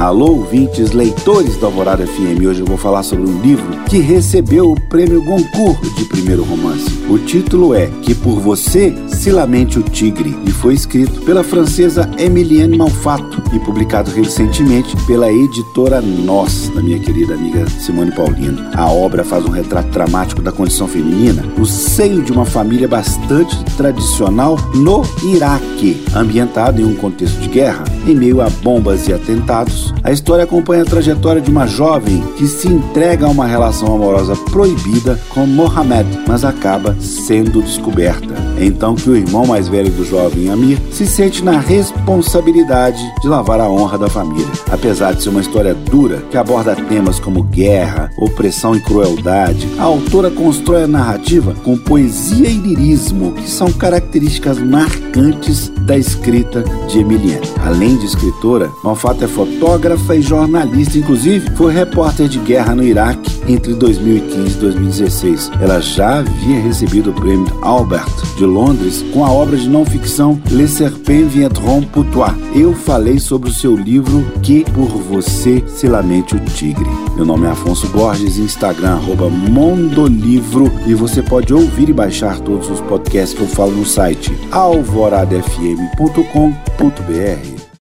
Alô, ouvintes, leitores da Alvorada FM. Hoje eu vou falar sobre um livro que recebeu o prêmio Goncourt de primeiro romance. O título é Que por você se lamente o tigre e foi escrito pela francesa Emilienne Malfato e publicado recentemente pela editora Nós, da minha querida amiga Simone Paulino. A obra faz um retrato dramático da condição feminina no seio de uma família bastante tradicional no Iraque, ambientado em um contexto de guerra, em meio a bombas e atentados a história acompanha a trajetória de uma jovem que se entrega a uma relação amorosa proibida com Mohamed, mas acaba sendo descoberta. Então que o irmão mais velho do jovem Amir se sente na responsabilidade de lavar a honra da família. Apesar de ser uma história dura que aborda temas como guerra, opressão e crueldade, a autora constrói a narrativa com poesia e lirismo, que são características marcantes da escrita de Emilienne. Além de escritora, Malfato é fotógrafa e jornalista, inclusive foi repórter de guerra no Iraque entre 2015 e 2016. Ela já havia recebido o prêmio Albert de Londres com a obra de não ficção Le Serpent Viendront pour toi. Eu falei sobre o seu livro Que por você se lamente o tigre. Meu nome é Afonso Borges, Instagram Mondolivro e você pode ouvir e baixar todos os podcasts que eu falo no site alvoradafm.com.br.